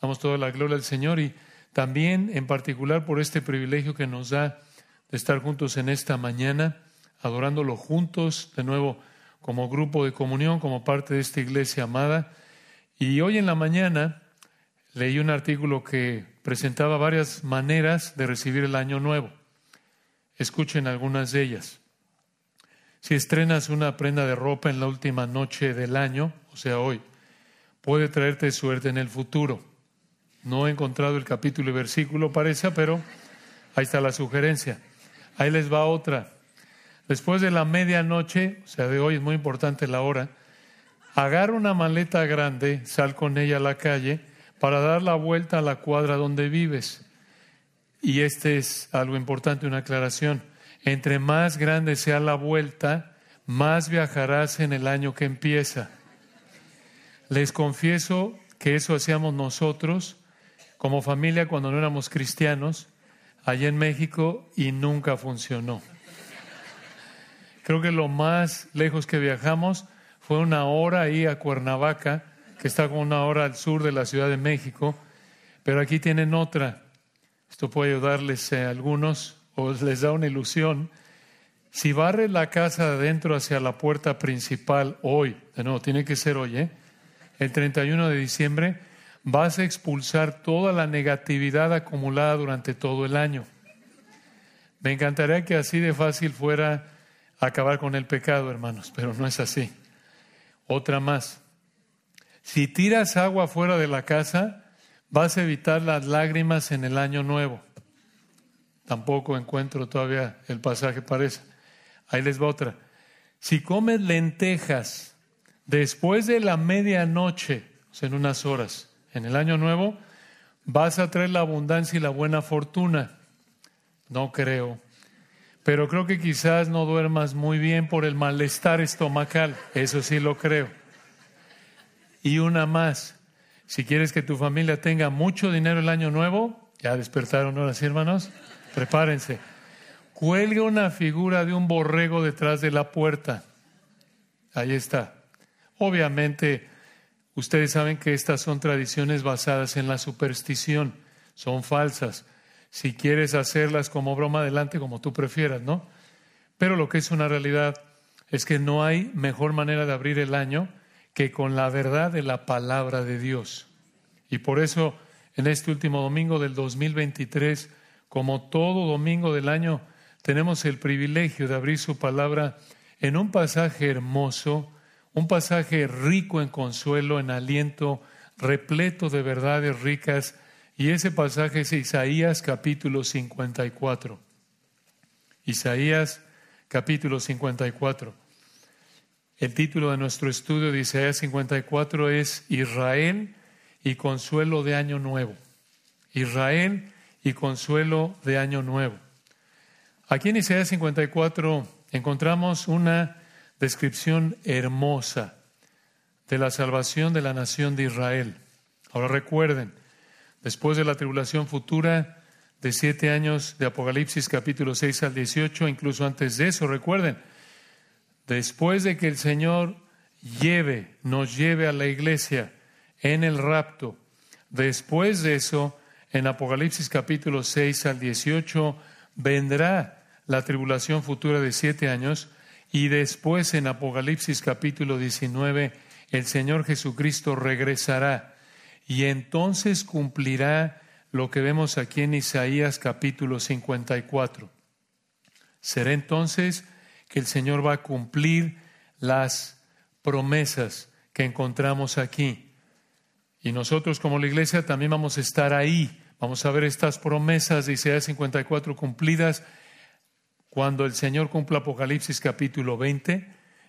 Damos toda la gloria al Señor y también en particular por este privilegio que nos da de estar juntos en esta mañana, adorándolo juntos, de nuevo como grupo de comunión, como parte de esta iglesia amada. Y hoy en la mañana leí un artículo que presentaba varias maneras de recibir el año nuevo. Escuchen algunas de ellas. Si estrenas una prenda de ropa en la última noche del año, o sea, hoy, puede traerte suerte en el futuro. No he encontrado el capítulo y versículo, parece, pero ahí está la sugerencia. Ahí les va otra. Después de la medianoche, o sea, de hoy es muy importante la hora, agarra una maleta grande, sal con ella a la calle para dar la vuelta a la cuadra donde vives. Y este es algo importante, una aclaración. Entre más grande sea la vuelta, más viajarás en el año que empieza. Les confieso que eso hacíamos nosotros como familia cuando no éramos cristianos allá en México y nunca funcionó. Creo que lo más lejos que viajamos fue una hora ahí a Cuernavaca, que está como una hora al sur de la Ciudad de México, pero aquí tienen otra. Esto puede ayudarles a algunos o les da una ilusión. Si barre la casa de adentro hacia la puerta principal hoy, de nuevo, tiene que ser hoy, ¿eh? el 31 de diciembre, vas a expulsar toda la negatividad acumulada durante todo el año. Me encantaría que así de fácil fuera acabar con el pecado, hermanos, pero no es así. Otra más. Si tiras agua fuera de la casa, vas a evitar las lágrimas en el año nuevo. Tampoco encuentro todavía el pasaje para eso. Ahí les va otra. Si comes lentejas después de la medianoche, o sea, en unas horas, en el año nuevo, vas a traer la abundancia y la buena fortuna. No creo. Pero creo que quizás no duermas muy bien por el malestar estomacal. Eso sí lo creo. Y una más. Si quieres que tu familia tenga mucho dinero el año nuevo, ya despertaron ahora sí, hermanos, prepárense. Cuelgue una figura de un borrego detrás de la puerta. Ahí está. Obviamente, ustedes saben que estas son tradiciones basadas en la superstición, son falsas. Si quieres hacerlas como broma adelante, como tú prefieras, ¿no? Pero lo que es una realidad es que no hay mejor manera de abrir el año que con la verdad de la palabra de Dios. Y por eso, en este último domingo del 2023, como todo domingo del año, tenemos el privilegio de abrir su palabra en un pasaje hermoso, un pasaje rico en consuelo, en aliento, repleto de verdades ricas y ese pasaje es Isaías capítulo 54. Isaías capítulo 54. El título de nuestro estudio de Isaías 54 es Israel y consuelo de año nuevo. Israel y consuelo de año nuevo. Aquí en Isaías 54 encontramos una descripción hermosa de la salvación de la nación de Israel. Ahora recuerden, Después de la tribulación futura de siete años de Apocalipsis capítulo 6 al 18, incluso antes de eso, recuerden, después de que el Señor lleve, nos lleve a la iglesia en el rapto, después de eso, en Apocalipsis capítulo 6 al 18, vendrá la tribulación futura de siete años y después en Apocalipsis capítulo 19, el Señor Jesucristo regresará y entonces cumplirá lo que vemos aquí en Isaías capítulo 54. Será entonces que el Señor va a cumplir las promesas que encontramos aquí. Y nosotros como la iglesia también vamos a estar ahí. Vamos a ver estas promesas de Isaías 54 cumplidas cuando el Señor cumpla Apocalipsis capítulo 20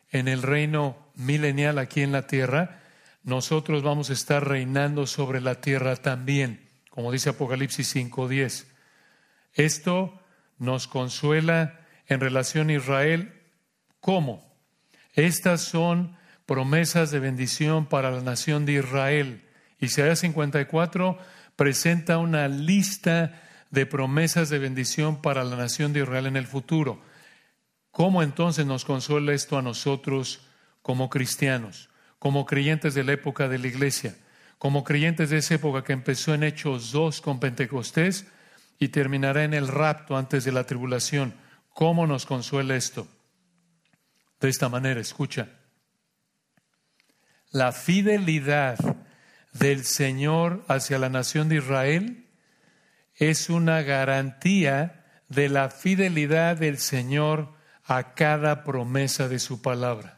en el reino milenial aquí en la tierra nosotros vamos a estar reinando sobre la tierra también, como dice Apocalipsis 5.10. Esto nos consuela en relación a Israel. ¿Cómo? Estas son promesas de bendición para la nación de Israel. Isaías 54 presenta una lista de promesas de bendición para la nación de Israel en el futuro. ¿Cómo entonces nos consuela esto a nosotros como cristianos? como creyentes de la época de la iglesia. como creyentes de esa época que empezó en Hechos 2 con Pentecostés y terminará en el rapto antes de la tribulación. ¿Cómo nos consuela esto? De esta manera, escucha. La fidelidad del Señor hacia la nación de Israel es una garantía de la fidelidad del Señor a cada promesa de su palabra.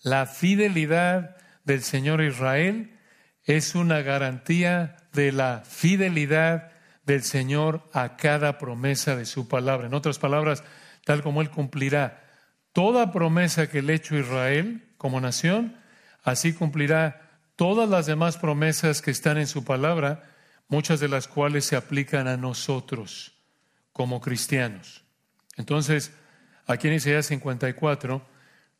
La fidelidad del Señor Israel es una garantía de la fidelidad del Señor a cada promesa de su palabra. En otras palabras, tal como Él cumplirá toda promesa que le hecho Israel como nación, así cumplirá todas las demás promesas que están en su palabra, muchas de las cuales se aplican a nosotros como cristianos. Entonces, aquí en Isaías 54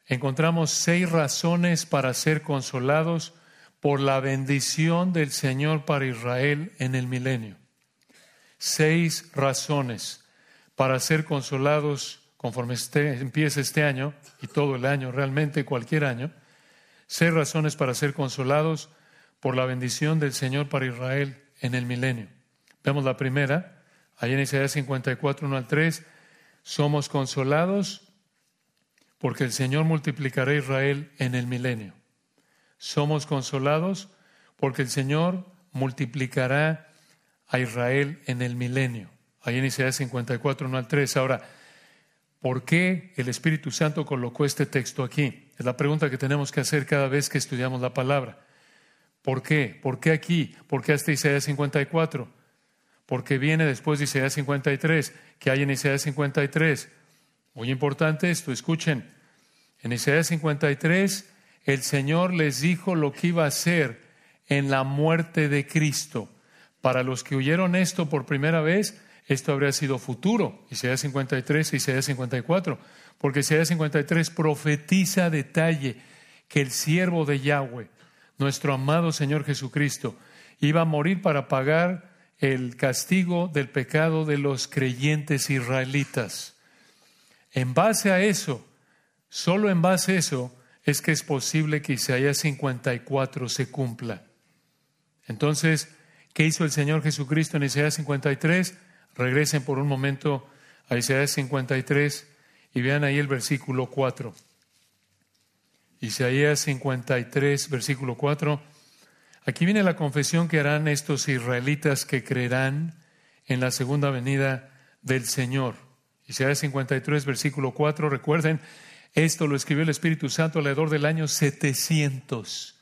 encontramos seis razones para ser consolados por la bendición del Señor para Israel en el milenio. Seis razones para ser consolados conforme este, empiece este año y todo el año, realmente cualquier año seis razones para ser consolados por la bendición del Señor para Israel en el milenio. Vemos la primera, ahí en Isaías 54, 1 al 3, somos consolados porque el Señor multiplicará a Israel en el milenio. Somos consolados porque el Señor multiplicará a Israel en el milenio. Ahí en Isaías 54, 1 al 3. Ahora, ¿por qué el Espíritu Santo colocó este texto aquí? Es la pregunta que tenemos que hacer cada vez que estudiamos la palabra. ¿Por qué? ¿Por qué aquí? ¿Por qué hasta Isaías 54? Porque viene después de Isaías 53. ¿Qué hay en Isaías 53? Muy importante esto, escuchen. En Isaías 53, el Señor les dijo lo que iba a hacer en la muerte de Cristo. Para los que oyeron esto por primera vez, esto habría sido futuro. Isaías 53 y Isaías 54. Porque Isaías 53 profetiza detalle que el siervo de Yahweh, nuestro amado Señor Jesucristo, iba a morir para pagar el castigo del pecado de los creyentes israelitas. En base a eso, solo en base a eso, es que es posible que Isaías 54 se cumpla. Entonces, ¿qué hizo el Señor Jesucristo en Isaías 53? Regresen por un momento a Isaías 53 y vean ahí el versículo 4. Isaías 53, versículo 4. Aquí viene la confesión que harán estos israelitas que creerán en la segunda venida del Señor. Isaías 53, versículo 4. Recuerden, esto lo escribió el Espíritu Santo alrededor del año 700.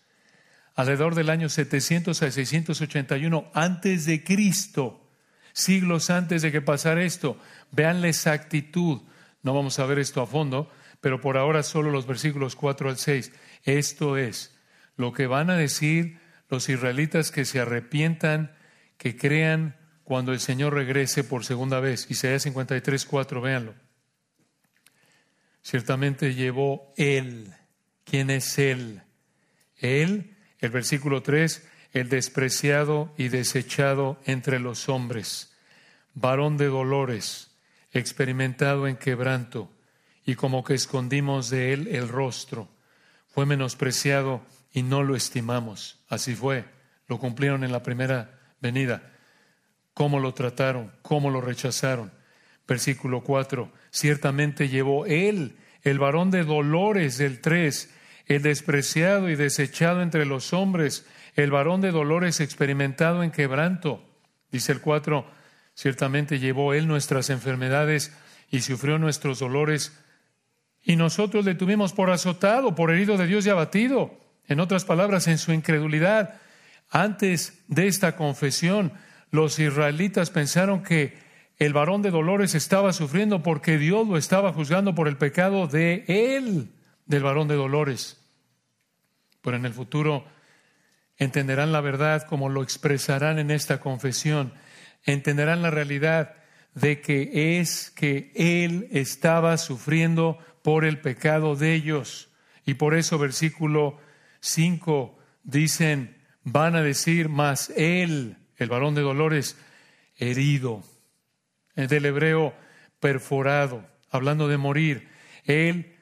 Alrededor del año 700 a 681 antes de Cristo. Siglos antes de que pasara esto. Vean la exactitud no vamos a ver esto a fondo, pero por ahora solo los versículos 4 al 6. Esto es lo que van a decir los israelitas que se arrepientan, que crean cuando el Señor regrese por segunda vez. Isaías 53, 4, véanlo. Ciertamente llevó Él. ¿Quién es Él? Él, el versículo 3, el despreciado y desechado entre los hombres, varón de dolores experimentado en quebranto, y como que escondimos de él el rostro. Fue menospreciado y no lo estimamos. Así fue. Lo cumplieron en la primera venida. ¿Cómo lo trataron? ¿Cómo lo rechazaron? Versículo 4. Ciertamente llevó él, el varón de dolores del 3, el despreciado y desechado entre los hombres, el varón de dolores experimentado en quebranto. Dice el 4 Ciertamente llevó Él nuestras enfermedades y sufrió nuestros dolores, y nosotros le tuvimos por azotado, por herido de Dios y abatido. En otras palabras, en su incredulidad, antes de esta confesión, los israelitas pensaron que el varón de dolores estaba sufriendo porque Dios lo estaba juzgando por el pecado de él, del varón de dolores. Pero en el futuro entenderán la verdad como lo expresarán en esta confesión entenderán la realidad de que es que Él estaba sufriendo por el pecado de ellos. Y por eso versículo 5 dicen, van a decir, más Él, el varón de dolores, herido. Del hebreo, perforado, hablando de morir. Él,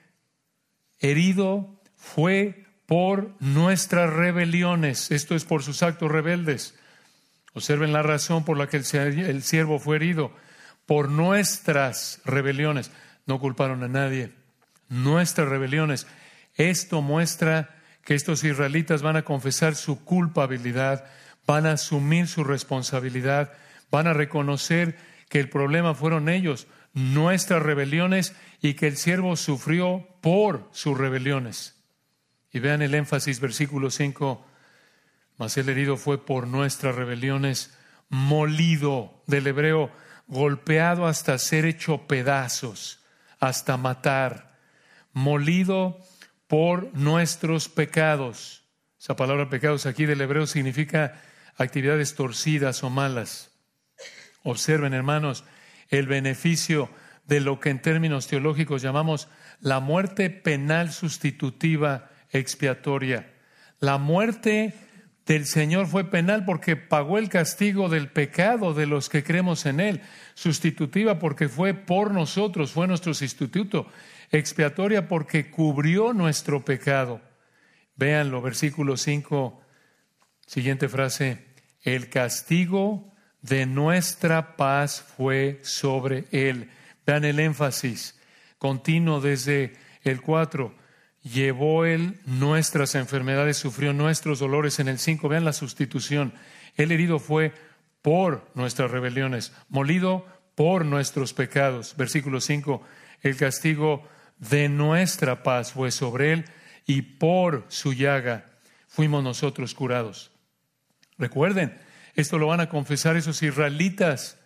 herido, fue por nuestras rebeliones. Esto es por sus actos rebeldes. Observen la razón por la que el siervo fue herido. Por nuestras rebeliones. No culparon a nadie. Nuestras rebeliones. Esto muestra que estos israelitas van a confesar su culpabilidad, van a asumir su responsabilidad, van a reconocer que el problema fueron ellos, nuestras rebeliones, y que el siervo sufrió por sus rebeliones. Y vean el énfasis, versículo 5, mas el herido fue por nuestras rebeliones, molido del hebreo, golpeado hasta ser hecho pedazos, hasta matar, molido por nuestros pecados. Esa palabra pecados aquí del hebreo significa actividades torcidas o malas. Observen, hermanos, el beneficio de lo que en términos teológicos llamamos la muerte penal sustitutiva expiatoria. La muerte del Señor fue penal porque pagó el castigo del pecado de los que creemos en Él. Sustitutiva porque fue por nosotros, fue nuestro sustituto. Expiatoria porque cubrió nuestro pecado. Véanlo, versículo 5, siguiente frase. El castigo de nuestra paz fue sobre Él. Vean el énfasis continuo desde el 4 llevó Él nuestras enfermedades, sufrió nuestros dolores en el 5. Vean la sustitución. El herido fue por nuestras rebeliones, molido por nuestros pecados. Versículo 5. El castigo de nuestra paz fue sobre Él y por su llaga fuimos nosotros curados. Recuerden, esto lo van a confesar esos israelitas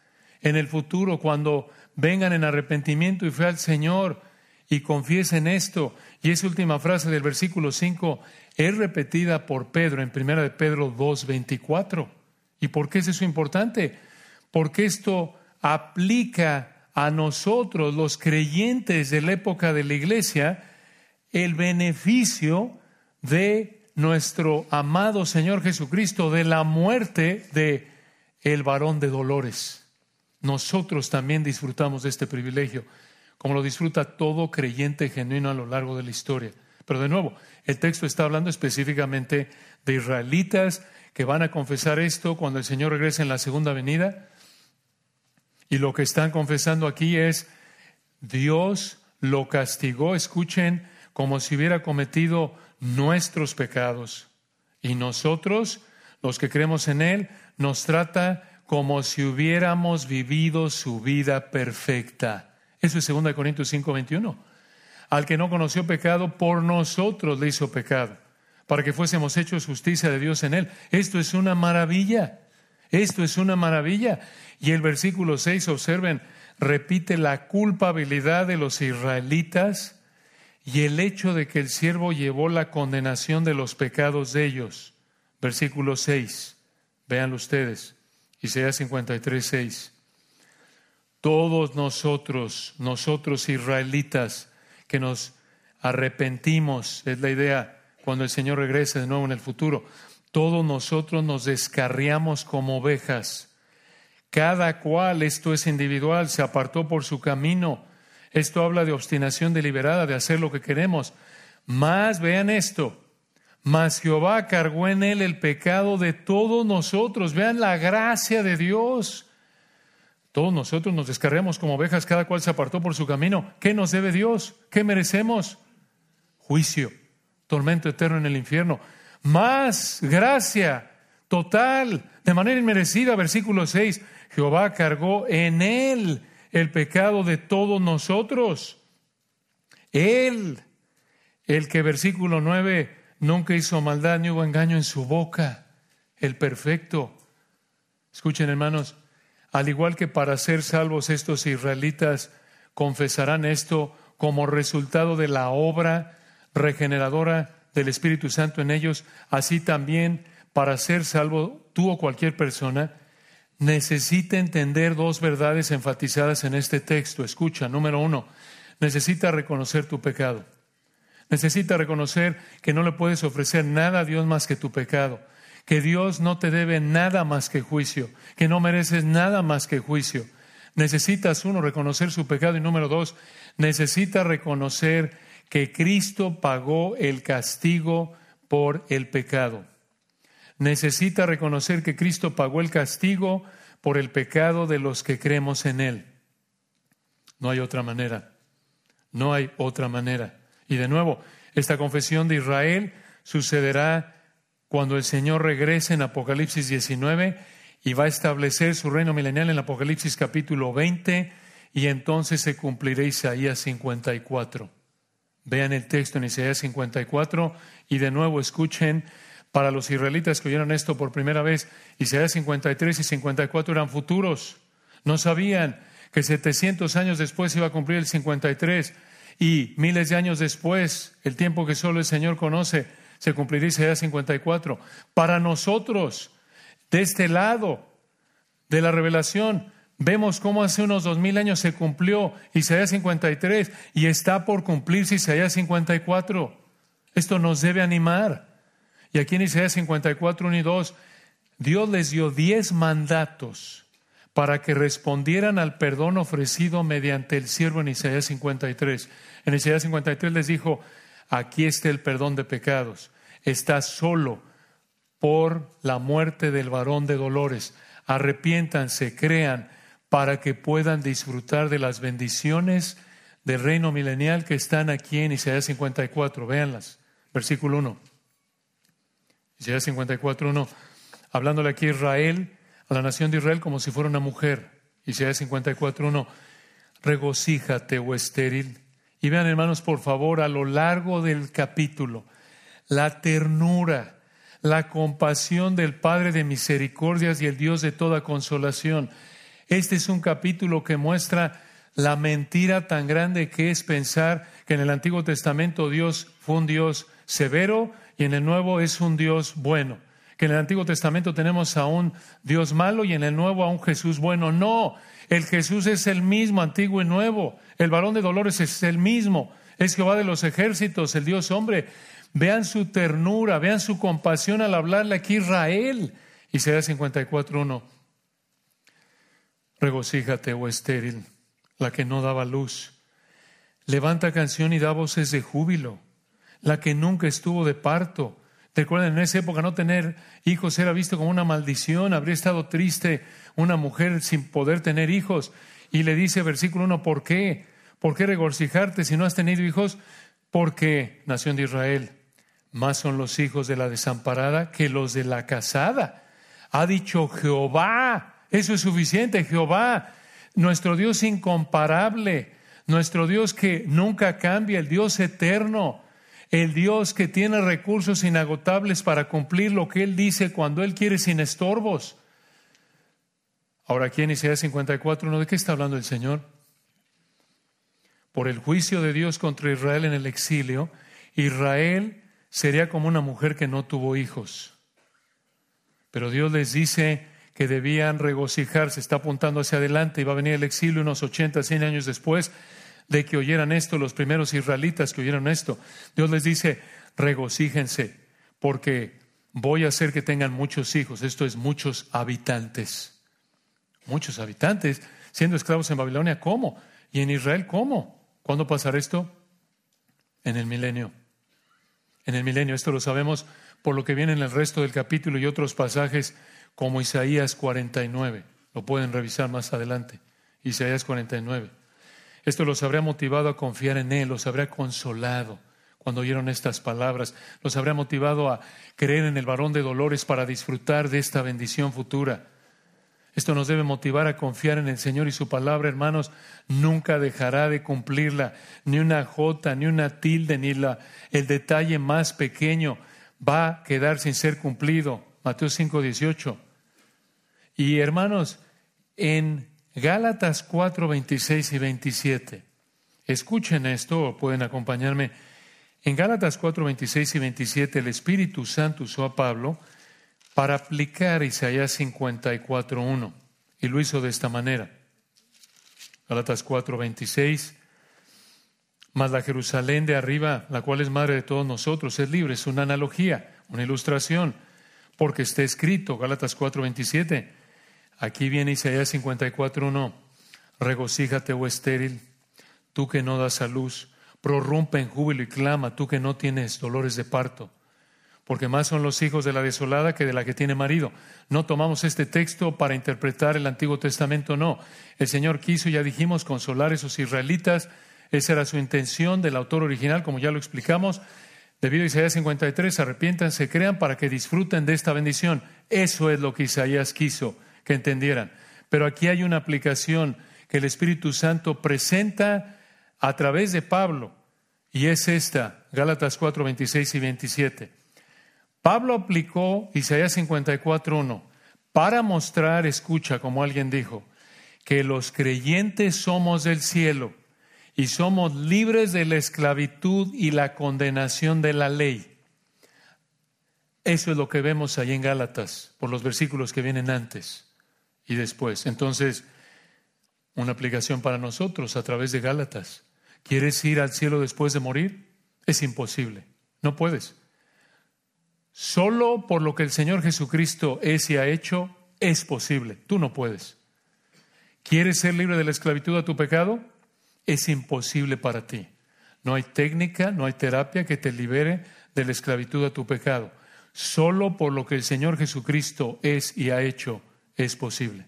en el futuro cuando vengan en arrepentimiento y fe al Señor y confiesen esto. Y esa última frase del versículo 5 es repetida por Pedro en 1 de Pedro 2.24. ¿Y por qué es eso importante? Porque esto aplica a nosotros, los creyentes de la época de la iglesia, el beneficio de nuestro amado Señor Jesucristo, de la muerte de el varón de dolores. Nosotros también disfrutamos de este privilegio como lo disfruta todo creyente genuino a lo largo de la historia. Pero de nuevo, el texto está hablando específicamente de israelitas que van a confesar esto cuando el Señor regrese en la segunda venida. Y lo que están confesando aquí es, Dios lo castigó, escuchen, como si hubiera cometido nuestros pecados. Y nosotros, los que creemos en Él, nos trata como si hubiéramos vivido su vida perfecta. Eso es 2 Corintios 5, 21. Al que no conoció pecado, por nosotros le hizo pecado, para que fuésemos hechos justicia de Dios en él. Esto es una maravilla. Esto es una maravilla. Y el versículo 6, observen, repite la culpabilidad de los israelitas y el hecho de que el siervo llevó la condenación de los pecados de ellos. Versículo 6, véanlo ustedes, Isaías 53, 6 todos nosotros, nosotros israelitas, que nos arrepentimos, es la idea cuando el Señor regrese de nuevo en el futuro, todos nosotros nos descarriamos como ovejas. Cada cual, esto es individual, se apartó por su camino. Esto habla de obstinación deliberada, de hacer lo que queremos. Más, vean esto, mas Jehová cargó en él el pecado de todos nosotros. Vean la gracia de Dios. Todos nosotros nos descargamos como ovejas, cada cual se apartó por su camino. ¿Qué nos debe Dios? ¿Qué merecemos? Juicio, tormento eterno en el infierno. Más gracia total, de manera inmerecida, versículo 6. Jehová cargó en él el pecado de todos nosotros. Él, el que versículo 9, nunca hizo maldad ni hubo engaño en su boca, el perfecto. Escuchen hermanos, al igual que para ser salvos estos israelitas confesarán esto como resultado de la obra regeneradora del Espíritu Santo en ellos, así también para ser salvo tú o cualquier persona necesita entender dos verdades enfatizadas en este texto. Escucha, número uno, necesita reconocer tu pecado. Necesita reconocer que no le puedes ofrecer nada a Dios más que tu pecado que Dios no te debe nada más que juicio, que no mereces nada más que juicio. Necesitas, uno, reconocer su pecado y número dos, necesitas reconocer que Cristo pagó el castigo por el pecado. Necesita reconocer que Cristo pagó el castigo por el pecado de los que creemos en Él. No hay otra manera. No hay otra manera. Y de nuevo, esta confesión de Israel sucederá cuando el Señor regrese en Apocalipsis 19 y va a establecer su reino milenial en Apocalipsis capítulo 20 y entonces se cumplirá Isaías 54. Vean el texto en Isaías 54 y de nuevo escuchen para los israelitas que oyeron esto por primera vez, Isaías 53 y 54 eran futuros. No sabían que 700 años después iba a cumplir el 53 y miles de años después, el tiempo que solo el Señor conoce, se cumpliría Isaías 54. Para nosotros, de este lado de la revelación, vemos cómo hace unos dos mil años se cumplió Isaías 53 y está por cumplirse Isaías 54. Esto nos debe animar. Y aquí en Isaías 54, 1 y 2, Dios les dio diez mandatos para que respondieran al perdón ofrecido mediante el siervo en Isaías 53. En Isaías 53 les dijo, aquí está el perdón de pecados, está solo por la muerte del varón de dolores. Arrepiéntanse, crean, para que puedan disfrutar de las bendiciones del reino milenial que están aquí en Isaías 54. Véanlas. Versículo 1. Isaías 54, 1. Hablándole aquí a Israel, a la nación de Israel como si fuera una mujer. Isaías 54, 1. Regocíjate, o oh estéril. Y vean, hermanos, por favor, a lo largo del capítulo, la ternura, la compasión del Padre de misericordias y el Dios de toda consolación. Este es un capítulo que muestra la mentira tan grande que es pensar que en el Antiguo Testamento Dios fue un Dios severo y en el Nuevo es un Dios bueno que en el Antiguo Testamento tenemos a un Dios malo y en el Nuevo a un Jesús bueno. No, el Jesús es el mismo, antiguo y nuevo. El varón de dolores es el mismo. Es Jehová de los ejércitos, el Dios hombre. Vean su ternura, vean su compasión al hablarle aquí Israel. Isaías 54.1. Regocíjate, oh estéril, la que no daba luz. Levanta canción y da voces de júbilo, la que nunca estuvo de parto Recuerden, en esa época no tener hijos era visto como una maldición, habría estado triste una mujer sin poder tener hijos. Y le dice, versículo 1, ¿por qué? ¿Por qué regocijarte si no has tenido hijos? Porque, nación de Israel, más son los hijos de la desamparada que los de la casada. Ha dicho Jehová, eso es suficiente, Jehová, nuestro Dios incomparable, nuestro Dios que nunca cambia, el Dios eterno el Dios que tiene recursos inagotables para cumplir lo que Él dice cuando Él quiere sin estorbos. Ahora aquí en Isaías 54, ¿de qué está hablando el Señor? Por el juicio de Dios contra Israel en el exilio, Israel sería como una mujer que no tuvo hijos. Pero Dios les dice que debían regocijarse, está apuntando hacia adelante y va a venir el exilio unos 80, 100 años después de que oyeran esto los primeros israelitas que oyeron esto. Dios les dice, regocíjense, porque voy a hacer que tengan muchos hijos. Esto es muchos habitantes. Muchos habitantes, siendo esclavos en Babilonia, ¿cómo? Y en Israel, ¿cómo? ¿Cuándo pasará esto? En el milenio. En el milenio, esto lo sabemos por lo que viene en el resto del capítulo y otros pasajes como Isaías 49. Lo pueden revisar más adelante. Isaías 49. Esto los habría motivado a confiar en Él, los habría consolado cuando oyeron estas palabras, los habría motivado a creer en el varón de dolores para disfrutar de esta bendición futura. Esto nos debe motivar a confiar en el Señor y su palabra, hermanos, nunca dejará de cumplirla, ni una jota, ni una tilde, ni la, el detalle más pequeño va a quedar sin ser cumplido. Mateo 5, 18. Y hermanos, en Gálatas 4, 26 y 27. Escuchen esto o pueden acompañarme. En Gálatas 4, 26 y 27 el Espíritu Santo usó a Pablo para aplicar Isaías 54, 1 y lo hizo de esta manera. Gálatas 4, 26. Mas la Jerusalén de arriba, la cual es madre de todos nosotros, es libre, es una analogía, una ilustración, porque está escrito, Gálatas 4, 27 Aquí viene Isaías 54.1. Regocíjate, oh estéril, tú que no das a luz, prorrumpe en júbilo y clama, tú que no tienes dolores de parto, porque más son los hijos de la desolada que de la que tiene marido. No tomamos este texto para interpretar el Antiguo Testamento, no. El Señor quiso, ya dijimos, consolar a esos israelitas. Esa era su intención del autor original, como ya lo explicamos. Debido a Isaías 53, arrepientan, se crean para que disfruten de esta bendición. Eso es lo que Isaías quiso que entendieran. Pero aquí hay una aplicación que el Espíritu Santo presenta a través de Pablo, y es esta, Gálatas 4, 26 y 27. Pablo aplicó Isaías 54.1 para mostrar, escucha, como alguien dijo, que los creyentes somos del cielo y somos libres de la esclavitud y la condenación de la ley. Eso es lo que vemos ahí en Gálatas, por los versículos que vienen antes y después. Entonces, una aplicación para nosotros a través de Gálatas. ¿Quieres ir al cielo después de morir? Es imposible. No puedes. Solo por lo que el Señor Jesucristo es y ha hecho, es posible. Tú no puedes. ¿Quieres ser libre de la esclavitud a tu pecado? Es imposible para ti. No hay técnica, no hay terapia que te libere de la esclavitud a tu pecado. Solo por lo que el Señor Jesucristo es y ha hecho, es posible.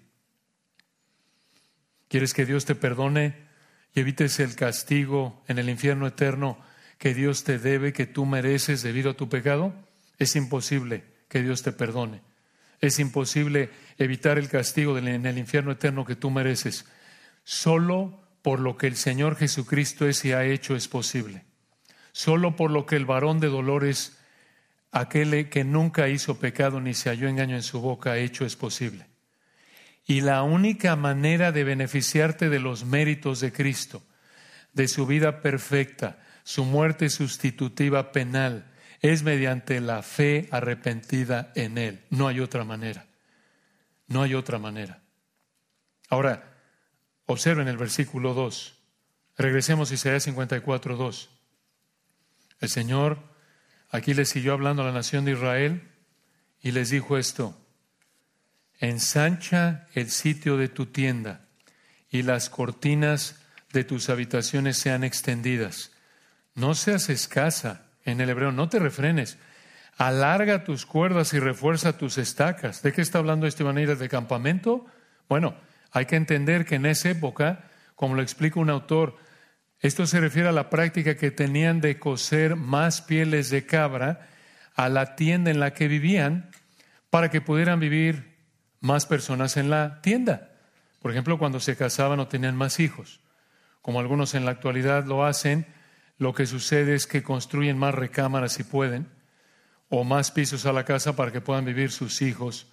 ¿Quieres que Dios te perdone y evites el castigo en el infierno eterno que Dios te debe, que tú mereces debido a tu pecado? Es imposible que Dios te perdone. Es imposible evitar el castigo en el infierno eterno que tú mereces. Solo por lo que el Señor Jesucristo es y ha hecho es posible. Solo por lo que el varón de dolores, aquel que nunca hizo pecado ni se halló engaño en su boca, ha hecho es posible. Y la única manera de beneficiarte de los méritos de Cristo, de su vida perfecta, su muerte sustitutiva penal, es mediante la fe arrepentida en Él. No hay otra manera. No hay otra manera. Ahora, observen el versículo 2. Regresemos a Isaías 54, 2. El Señor aquí le siguió hablando a la nación de Israel y les dijo esto. Ensancha el sitio de tu tienda y las cortinas de tus habitaciones sean extendidas. No seas escasa en el hebreo, no te refrenes. Alarga tus cuerdas y refuerza tus estacas. ¿De qué está hablando este manera de campamento? Bueno, hay que entender que en esa época, como lo explica un autor, esto se refiere a la práctica que tenían de coser más pieles de cabra a la tienda en la que vivían para que pudieran vivir más personas en la tienda. Por ejemplo, cuando se casaban o tenían más hijos, como algunos en la actualidad lo hacen, lo que sucede es que construyen más recámaras si pueden, o más pisos a la casa para que puedan vivir sus hijos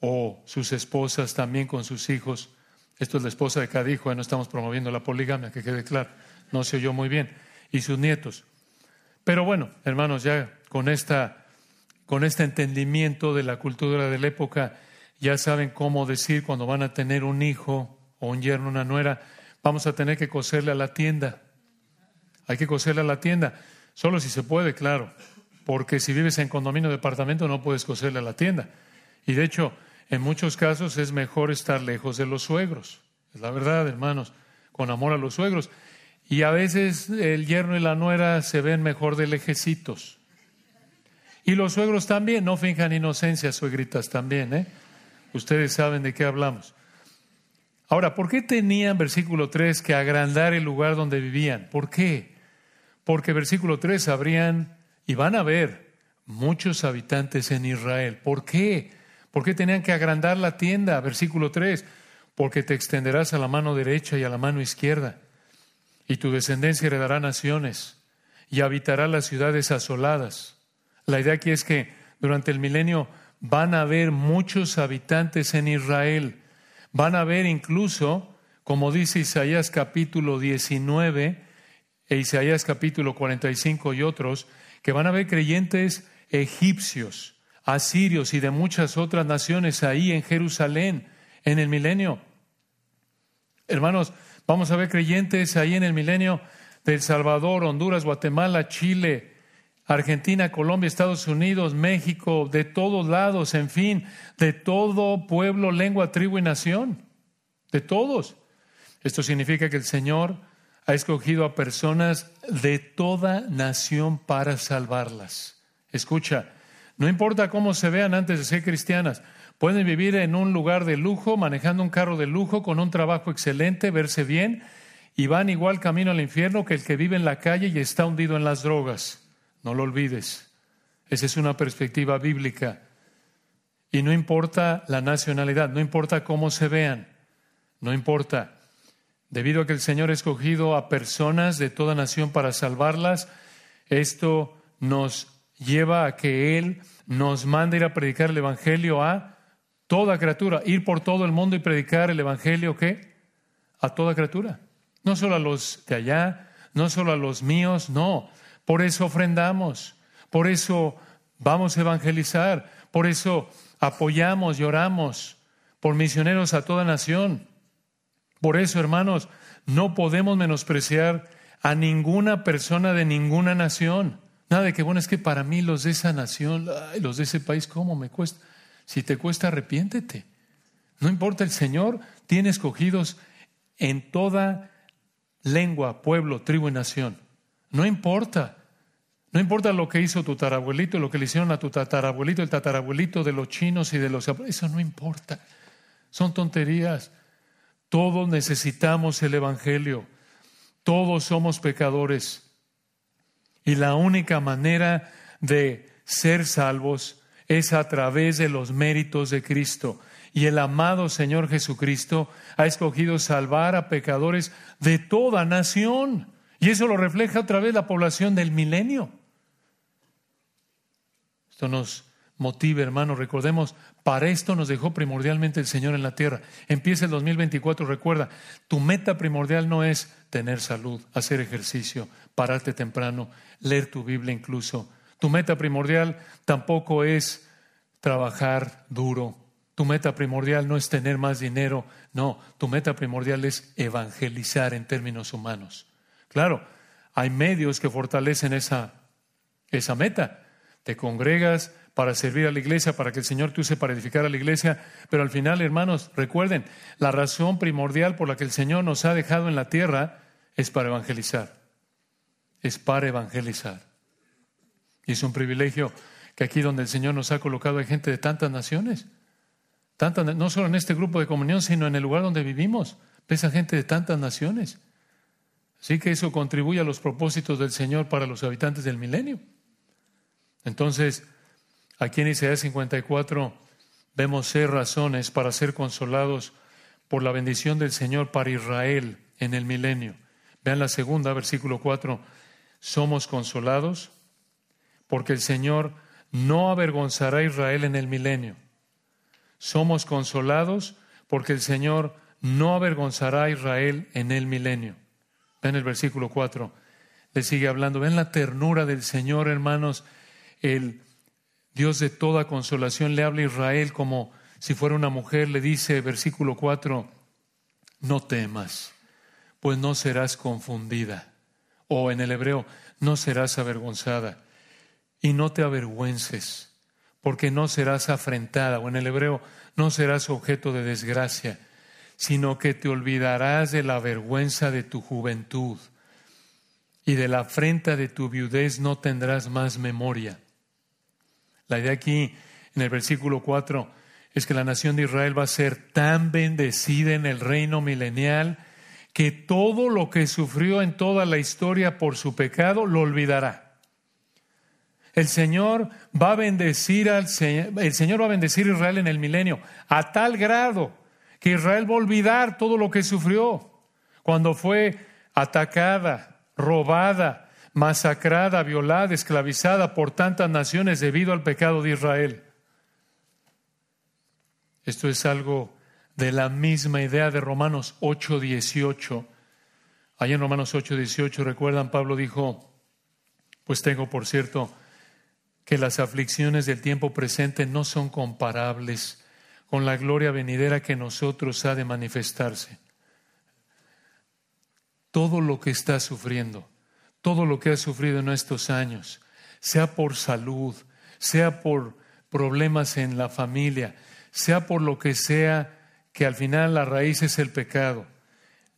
o sus esposas también con sus hijos. Esto es la esposa de cada hijo, no estamos promoviendo la poligamia, que quede claro, no se oyó muy bien, y sus nietos. Pero bueno, hermanos, ya con, esta, con este entendimiento de la cultura de la época, ya saben cómo decir cuando van a tener un hijo o un yerno, una nuera, vamos a tener que coserle a la tienda. Hay que coserle a la tienda, solo si se puede, claro, porque si vives en condominio de departamento no puedes coserle a la tienda. Y de hecho, en muchos casos es mejor estar lejos de los suegros. Es la verdad, hermanos, con amor a los suegros. Y a veces el yerno y la nuera se ven mejor de lejecitos. Y los suegros también, no finjan inocencia, suegritas también, ¿eh? Ustedes saben de qué hablamos. Ahora, ¿por qué tenían, versículo 3, que agrandar el lugar donde vivían? ¿Por qué? Porque versículo 3, habrían y van a haber muchos habitantes en Israel. ¿Por qué? ¿Por qué tenían que agrandar la tienda? Versículo 3, porque te extenderás a la mano derecha y a la mano izquierda, y tu descendencia heredará naciones y habitará las ciudades asoladas. La idea aquí es que durante el milenio van a haber muchos habitantes en Israel. Van a haber incluso, como dice Isaías capítulo 19 e Isaías capítulo 45 y otros, que van a haber creyentes egipcios asirios y de muchas otras naciones ahí en Jerusalén en el milenio. Hermanos, vamos a ver creyentes ahí en el milenio de El Salvador, Honduras, Guatemala, Chile, Argentina, Colombia, Estados Unidos, México, de todos lados, en fin, de todo pueblo, lengua, tribu y nación, de todos. Esto significa que el Señor ha escogido a personas de toda nación para salvarlas. Escucha, No importa cómo se vean antes de ser cristianas. Pueden vivir en un lugar de lujo, manejando un carro de lujo, con un trabajo excelente, verse bien, y van igual camino al infierno que el que vive en la calle y está hundido en las drogas. No lo olvides. Esa es una perspectiva bíblica. Y no importa la nacionalidad, no importa cómo se vean, no importa. Debido a que el Señor ha escogido a personas de toda nación para salvarlas, esto nos lleva a que Él nos mande ir a predicar el Evangelio a toda criatura, ir por todo el mundo y predicar el Evangelio, ¿qué? A toda criatura. No solo a los de allá, no solo a los míos, no. Por eso ofrendamos, por eso vamos a evangelizar, por eso apoyamos y oramos por misioneros a toda nación. Por eso, hermanos, no podemos menospreciar a ninguna persona de ninguna nación. Nada de que, bueno, es que para mí los de esa nación, los de ese país, ¿cómo me cuesta? Si te cuesta, arrepiéntete. No importa, el Señor tiene escogidos en toda lengua, pueblo, tribu y nación. No importa. No importa lo que hizo tu tatarabuelito, lo que le hicieron a tu tatarabuelito, el tatarabuelito de los chinos y de los... Eso no importa. Son tonterías. Todos necesitamos el Evangelio. Todos somos pecadores. Y la única manera de ser salvos es a través de los méritos de Cristo. Y el amado Señor Jesucristo ha escogido salvar a pecadores de toda nación. Y eso lo refleja otra vez la población del milenio. Esto nos motiva, hermanos. Recordemos, para esto nos dejó primordialmente el Señor en la tierra. Empieza el 2024, recuerda, tu meta primordial no es tener salud, hacer ejercicio, pararte temprano, leer tu Biblia incluso. Tu meta primordial tampoco es trabajar duro, tu meta primordial no es tener más dinero, no, tu meta primordial es evangelizar en términos humanos. Claro, hay medios que fortalecen esa, esa meta. Te congregas para servir a la iglesia, para que el Señor te use para edificar a la iglesia, pero al final, hermanos, recuerden, la razón primordial por la que el Señor nos ha dejado en la tierra es para evangelizar. Es para evangelizar. Y es un privilegio que aquí donde el Señor nos ha colocado hay gente de tantas naciones no solo en este grupo de comunión, sino en el lugar donde vivimos. Ves gente de tantas naciones. Así que eso contribuye a los propósitos del Señor para los habitantes del milenio. Entonces, aquí en Isaías 54 vemos seis razones para ser consolados por la bendición del Señor para Israel en el milenio. Vean la segunda, versículo 4. Somos consolados porque el Señor no avergonzará a Israel en el milenio somos consolados porque el Señor no avergonzará a Israel en el milenio. Ven el versículo 4, le sigue hablando. Ven la ternura del Señor, hermanos. El Dios de toda consolación le habla a Israel como si fuera una mujer. Le dice, versículo 4, no temas, pues no serás confundida. O en el hebreo, no serás avergonzada. Y no te avergüences porque no serás afrentada, o en el hebreo, no serás objeto de desgracia, sino que te olvidarás de la vergüenza de tu juventud y de la afrenta de tu viudez no tendrás más memoria. La idea aquí, en el versículo 4, es que la nación de Israel va a ser tan bendecida en el reino milenial que todo lo que sufrió en toda la historia por su pecado lo olvidará. El Señor va a bendecir al el Señor va a bendecir a Israel en el milenio a tal grado que Israel va a olvidar todo lo que sufrió cuando fue atacada, robada, masacrada, violada, esclavizada por tantas naciones debido al pecado de Israel. Esto es algo de la misma idea de Romanos 8:18. Allá en Romanos 8:18 recuerdan Pablo dijo, pues tengo por cierto que las aflicciones del tiempo presente no son comparables con la gloria venidera que nosotros ha de manifestarse. Todo lo que está sufriendo, todo lo que ha sufrido en estos años, sea por salud, sea por problemas en la familia, sea por lo que sea, que al final la raíz es el pecado,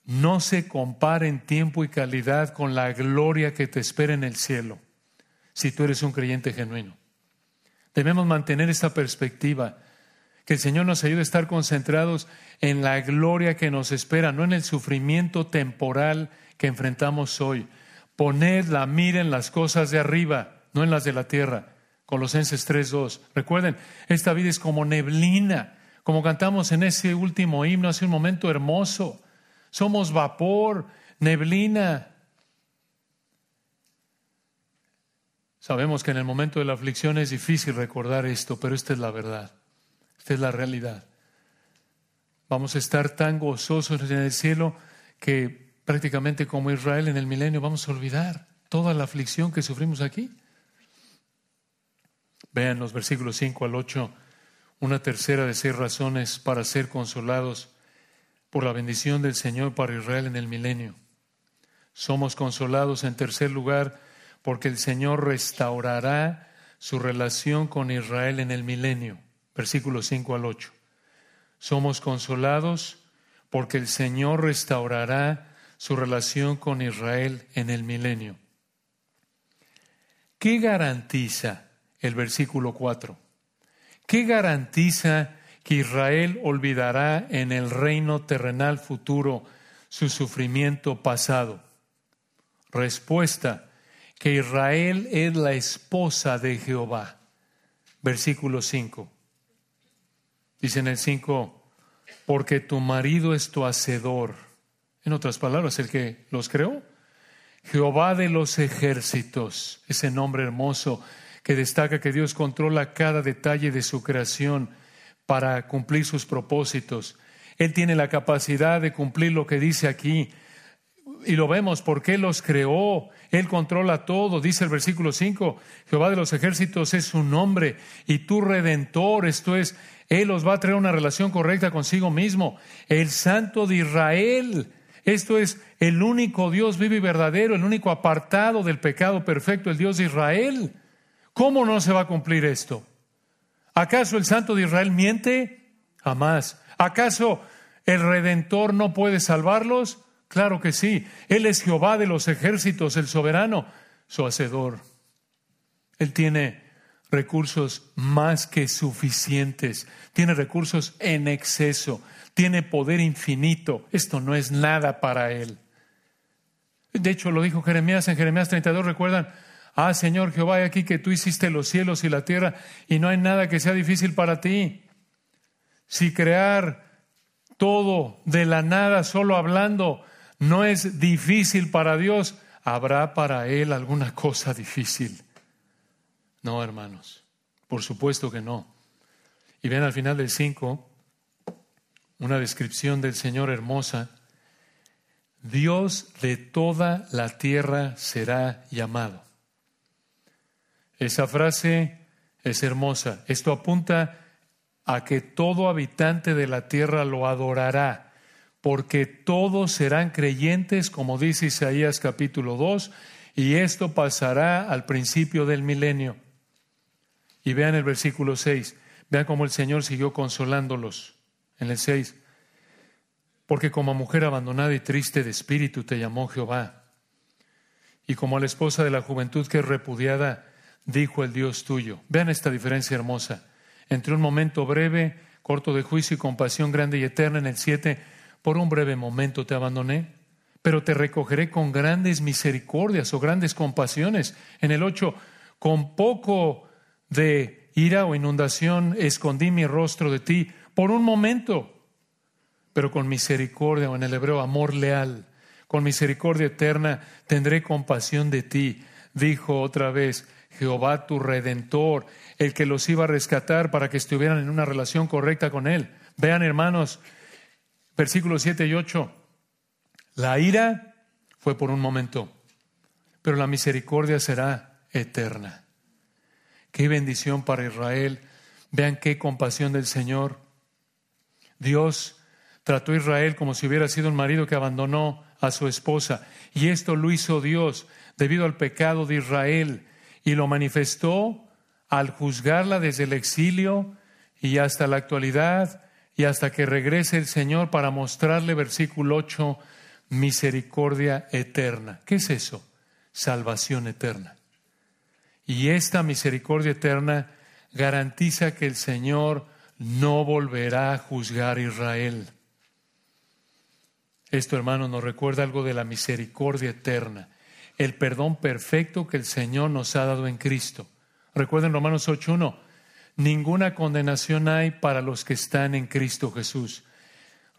no se compara en tiempo y calidad con la gloria que te espera en el cielo si tú eres un creyente genuino. Debemos mantener esta perspectiva. Que el Señor nos ayude a estar concentrados en la gloria que nos espera, no en el sufrimiento temporal que enfrentamos hoy. Poned la mira en las cosas de arriba, no en las de la tierra. Colosenses 3.2. Recuerden, esta vida es como neblina, como cantamos en ese último himno hace un momento hermoso. Somos vapor, neblina. Sabemos que en el momento de la aflicción es difícil recordar esto, pero esta es la verdad. Esta es la realidad. Vamos a estar tan gozosos en el cielo que prácticamente como Israel en el milenio vamos a olvidar toda la aflicción que sufrimos aquí. Vean los versículos 5 al 8, una tercera de seis razones para ser consolados por la bendición del Señor para Israel en el milenio. Somos consolados en tercer lugar porque el Señor restaurará su relación con Israel en el milenio. Versículos 5 al 8. Somos consolados porque el Señor restaurará su relación con Israel en el milenio. ¿Qué garantiza el versículo 4. ¿Qué garantiza que Israel olvidará en el reino terrenal futuro su sufrimiento pasado? Respuesta, que Israel es la esposa de Jehová. Versículo 5. Dice en el 5, porque tu marido es tu hacedor. En otras palabras, el que los creó. Jehová de los ejércitos, ese nombre hermoso que destaca que Dios controla cada detalle de su creación para cumplir sus propósitos. Él tiene la capacidad de cumplir lo que dice aquí. Y lo vemos porque Él los creó. Él controla todo. Dice el versículo 5, Jehová de los ejércitos es su nombre y tu redentor. Esto es, Él os va a traer una relación correcta consigo mismo. El santo de Israel. Esto es el único Dios vivo y verdadero, el único apartado del pecado perfecto, el Dios de Israel. ¿Cómo no se va a cumplir esto? ¿Acaso el Santo de Israel miente? Jamás. ¿Acaso el Redentor no puede salvarlos? Claro que sí. Él es Jehová de los ejércitos, el soberano, su hacedor. Él tiene recursos más que suficientes, tiene recursos en exceso, tiene poder infinito. Esto no es nada para él. De hecho, lo dijo Jeremías en Jeremías 32, recuerdan, Ah, Señor Jehová, aquí que tú hiciste los cielos y la tierra y no hay nada que sea difícil para ti. Si crear todo de la nada, solo hablando, no es difícil para Dios, ¿habrá para Él alguna cosa difícil? No, hermanos, por supuesto que no. Y ven al final del 5 una descripción del Señor hermosa. Dios de toda la tierra será llamado. Esa frase es hermosa. Esto apunta a que todo habitante de la tierra lo adorará, porque todos serán creyentes, como dice Isaías capítulo 2, y esto pasará al principio del milenio. Y vean el versículo 6, vean cómo el Señor siguió consolándolos. En el 6, porque como mujer abandonada y triste de espíritu te llamó Jehová, y como a la esposa de la juventud que es repudiada, dijo el Dios tuyo. Vean esta diferencia hermosa entre un momento breve, corto de juicio y compasión grande y eterna en el 7, por un breve momento te abandoné, pero te recogeré con grandes misericordias o grandes compasiones. En el 8, con poco de ira o inundación escondí mi rostro de ti por un momento, pero con misericordia o en el hebreo amor leal, con misericordia eterna tendré compasión de ti. Dijo otra vez, Jehová tu redentor, el que los iba a rescatar para que estuvieran en una relación correcta con Él. Vean, hermanos, versículos 7 y 8. La ira fue por un momento, pero la misericordia será eterna. Qué bendición para Israel. Vean qué compasión del Señor. Dios trató a Israel como si hubiera sido un marido que abandonó a su esposa. Y esto lo hizo Dios debido al pecado de Israel y lo manifestó al juzgarla desde el exilio y hasta la actualidad y hasta que regrese el Señor para mostrarle, versículo 8, misericordia eterna. ¿Qué es eso? Salvación eterna. Y esta misericordia eterna garantiza que el Señor no volverá a juzgar a Israel. Esto, hermano, nos recuerda algo de la misericordia eterna, el perdón perfecto que el Señor nos ha dado en Cristo. Recuerden Romanos 8.1, ninguna condenación hay para los que están en Cristo Jesús.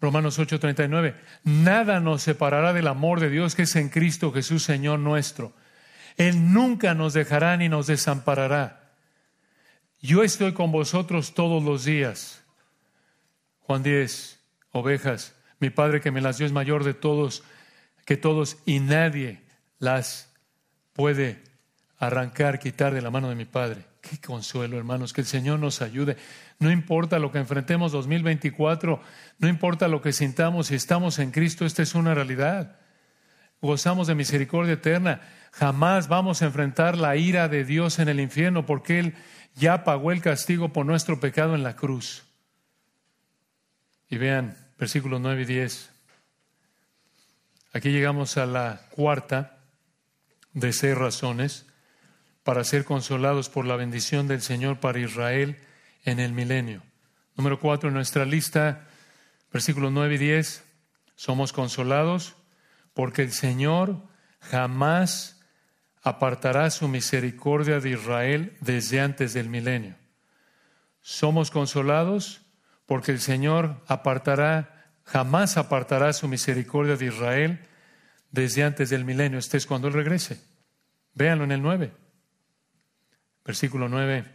Romanos 8:39, nada nos separará del amor de Dios que es en Cristo Jesús, Señor nuestro. Él nunca nos dejará ni nos desamparará. Yo estoy con vosotros todos los días. Juan 10, ovejas, mi Padre que me las dio es mayor de todos, que todos, y nadie las puede arrancar, quitar de la mano de mi Padre. Qué consuelo, hermanos, que el Señor nos ayude. No importa lo que enfrentemos 2024, no importa lo que sintamos, si estamos en Cristo, esta es una realidad. Gozamos de misericordia eterna. Jamás vamos a enfrentar la ira de Dios en el infierno porque Él ya pagó el castigo por nuestro pecado en la cruz. Y vean, versículos 9 y 10. Aquí llegamos a la cuarta de seis razones para ser consolados por la bendición del Señor para Israel en el milenio. Número cuatro en nuestra lista, versículos 9 y 10, somos consolados porque el Señor jamás apartará su misericordia de Israel desde antes del milenio. Somos consolados porque el Señor apartará, jamás apartará su misericordia de Israel desde antes del milenio. Este es cuando Él regrese. Véanlo en el 9. Versículo 9.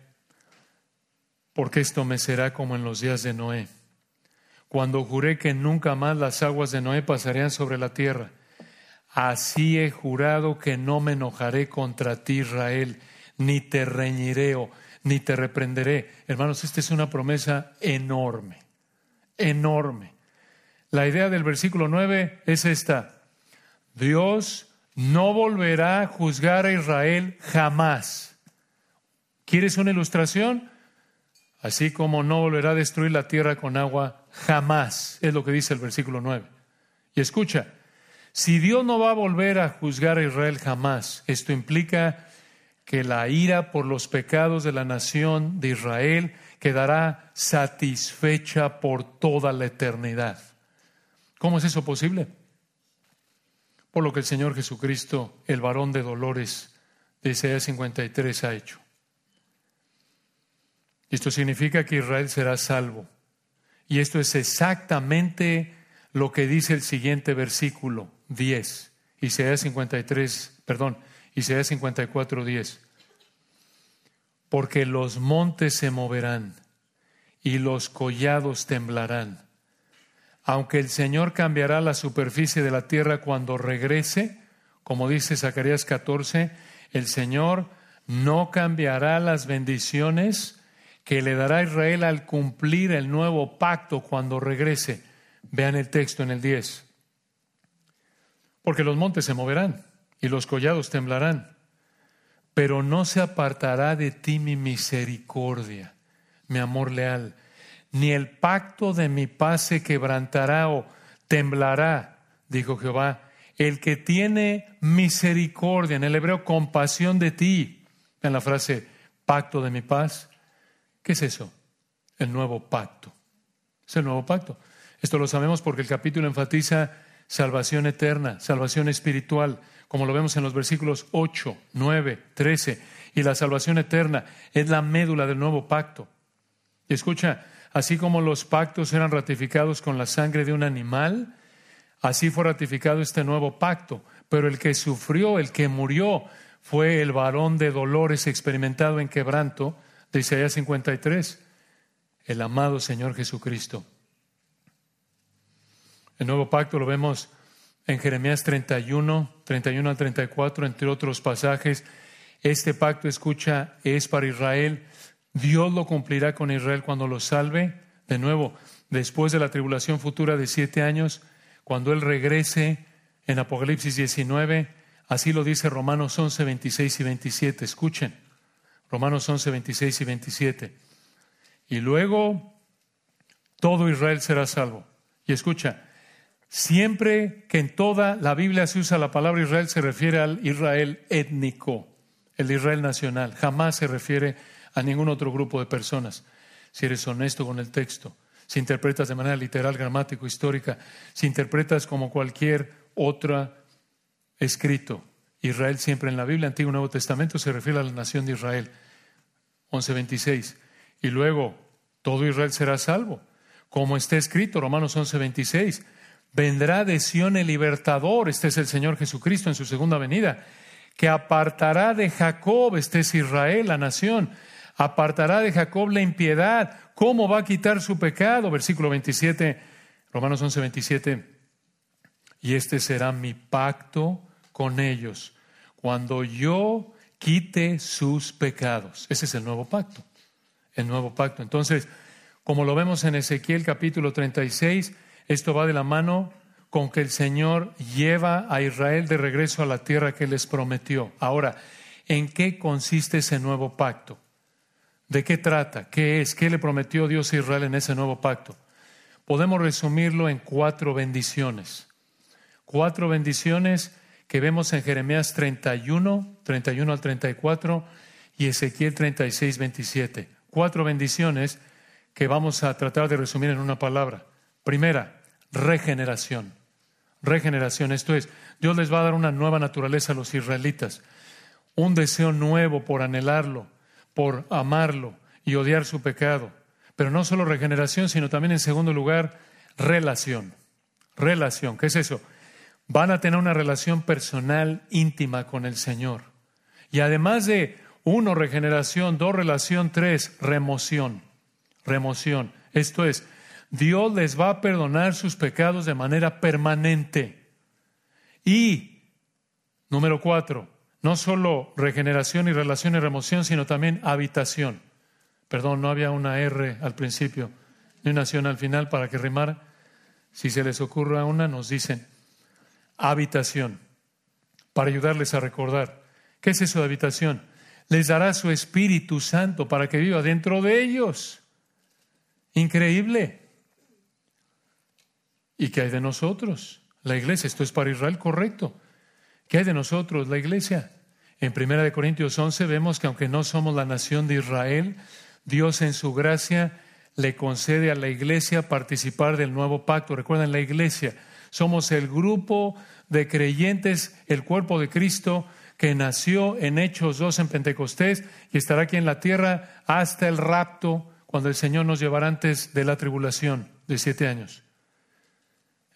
Porque esto me será como en los días de Noé, cuando juré que nunca más las aguas de Noé pasarían sobre la tierra Así he jurado que no me enojaré contra ti, Israel, ni te reñiré ni te reprenderé. Hermanos, esta es una promesa enorme, enorme. La idea del versículo 9 es esta. Dios no volverá a juzgar a Israel jamás. ¿Quieres una ilustración? Así como no volverá a destruir la tierra con agua jamás, es lo que dice el versículo 9. Y escucha, si Dios no va a volver a juzgar a Israel jamás, esto implica que la ira por los pecados de la nación de Israel quedará satisfecha por toda la eternidad. ¿Cómo es eso posible? Por lo que el Señor Jesucristo, el varón de dolores de Isaías 53, ha hecho. Esto significa que Israel será salvo. Y esto es exactamente lo que dice el siguiente versículo. 10, Isaías 53, perdón, Isaías 54, 10. Porque los montes se moverán y los collados temblarán. Aunque el Señor cambiará la superficie de la tierra cuando regrese, como dice Zacarías 14, el Señor no cambiará las bendiciones que le dará Israel al cumplir el nuevo pacto cuando regrese. Vean el texto en el 10 porque los montes se moverán y los collados temblarán, pero no se apartará de ti mi misericordia, mi amor leal, ni el pacto de mi paz se quebrantará o temblará, dijo Jehová, el que tiene misericordia, en el hebreo compasión de ti, en la frase pacto de mi paz, ¿qué es eso? El nuevo pacto. Es el nuevo pacto. Esto lo sabemos porque el capítulo enfatiza salvación eterna, salvación espiritual, como lo vemos en los versículos 8, 9, 13. Y la salvación eterna es la médula del nuevo pacto. Y escucha, así como los pactos eran ratificados con la sangre de un animal, así fue ratificado este nuevo pacto. Pero el que sufrió, el que murió, fue el varón de dolores experimentado en quebranto de Isaías 53, el amado Señor Jesucristo. El nuevo pacto lo vemos en Jeremías 31, 31 al 34, entre otros pasajes. Este pacto, escucha, es para Israel. Dios lo cumplirá con Israel cuando lo salve. De nuevo, después de la tribulación futura de siete años, cuando Él regrese en Apocalipsis 19, así lo dice Romanos 11, 26 y 27. Escuchen, Romanos 11, 26 y 27. Y luego todo Israel será salvo. Y escucha, Siempre que en toda la Biblia se usa la palabra Israel, se refiere al Israel étnico, el Israel nacional. Jamás se refiere a ningún otro grupo de personas. Si eres honesto con el texto, si interpretas de manera literal, gramático, histórica, si interpretas como cualquier otro escrito. Israel siempre en la Biblia, Antiguo y Nuevo Testamento, se refiere a la nación de Israel. 11.26. Y luego, todo Israel será salvo. Como está escrito, Romanos 11.26. Vendrá de Sión el libertador, este es el Señor Jesucristo en su segunda venida, que apartará de Jacob, este es Israel, la nación, apartará de Jacob la impiedad. ¿Cómo va a quitar su pecado? Versículo 27, Romanos 11, 27. Y este será mi pacto con ellos cuando yo quite sus pecados. Ese es el nuevo pacto, el nuevo pacto. Entonces, como lo vemos en Ezequiel capítulo 36, esto va de la mano con que el Señor lleva a Israel de regreso a la tierra que les prometió. Ahora, ¿en qué consiste ese nuevo pacto? ¿De qué trata? ¿Qué es? ¿Qué le prometió Dios a Israel en ese nuevo pacto? Podemos resumirlo en cuatro bendiciones. Cuatro bendiciones que vemos en Jeremías 31, 31 al 34 y Ezequiel 36, 27. Cuatro bendiciones que vamos a tratar de resumir en una palabra. Primera, regeneración. Regeneración, esto es, Dios les va a dar una nueva naturaleza a los israelitas, un deseo nuevo por anhelarlo, por amarlo y odiar su pecado. Pero no solo regeneración, sino también en segundo lugar, relación. Relación, ¿qué es eso? Van a tener una relación personal íntima con el Señor. Y además de uno, regeneración, dos, relación, tres, remoción. Remoción. Esto es, Dios les va a perdonar sus pecados de manera permanente. Y, número cuatro, no solo regeneración y relación y remoción, sino también habitación. Perdón, no había una R al principio ni una acción al final para que rimara. Si se les ocurre una, nos dicen habitación, para ayudarles a recordar. ¿Qué es eso de habitación? Les dará su Espíritu Santo para que viva dentro de ellos. Increíble. ¿Y qué hay de nosotros? La iglesia, esto es para Israel, correcto. ¿Qué hay de nosotros, la iglesia? En 1 Corintios 11 vemos que aunque no somos la nación de Israel, Dios en su gracia le concede a la iglesia participar del nuevo pacto. Recuerden, la iglesia, somos el grupo de creyentes, el cuerpo de Cristo que nació en Hechos 2 en Pentecostés y estará aquí en la tierra hasta el rapto, cuando el Señor nos llevará antes de la tribulación de siete años.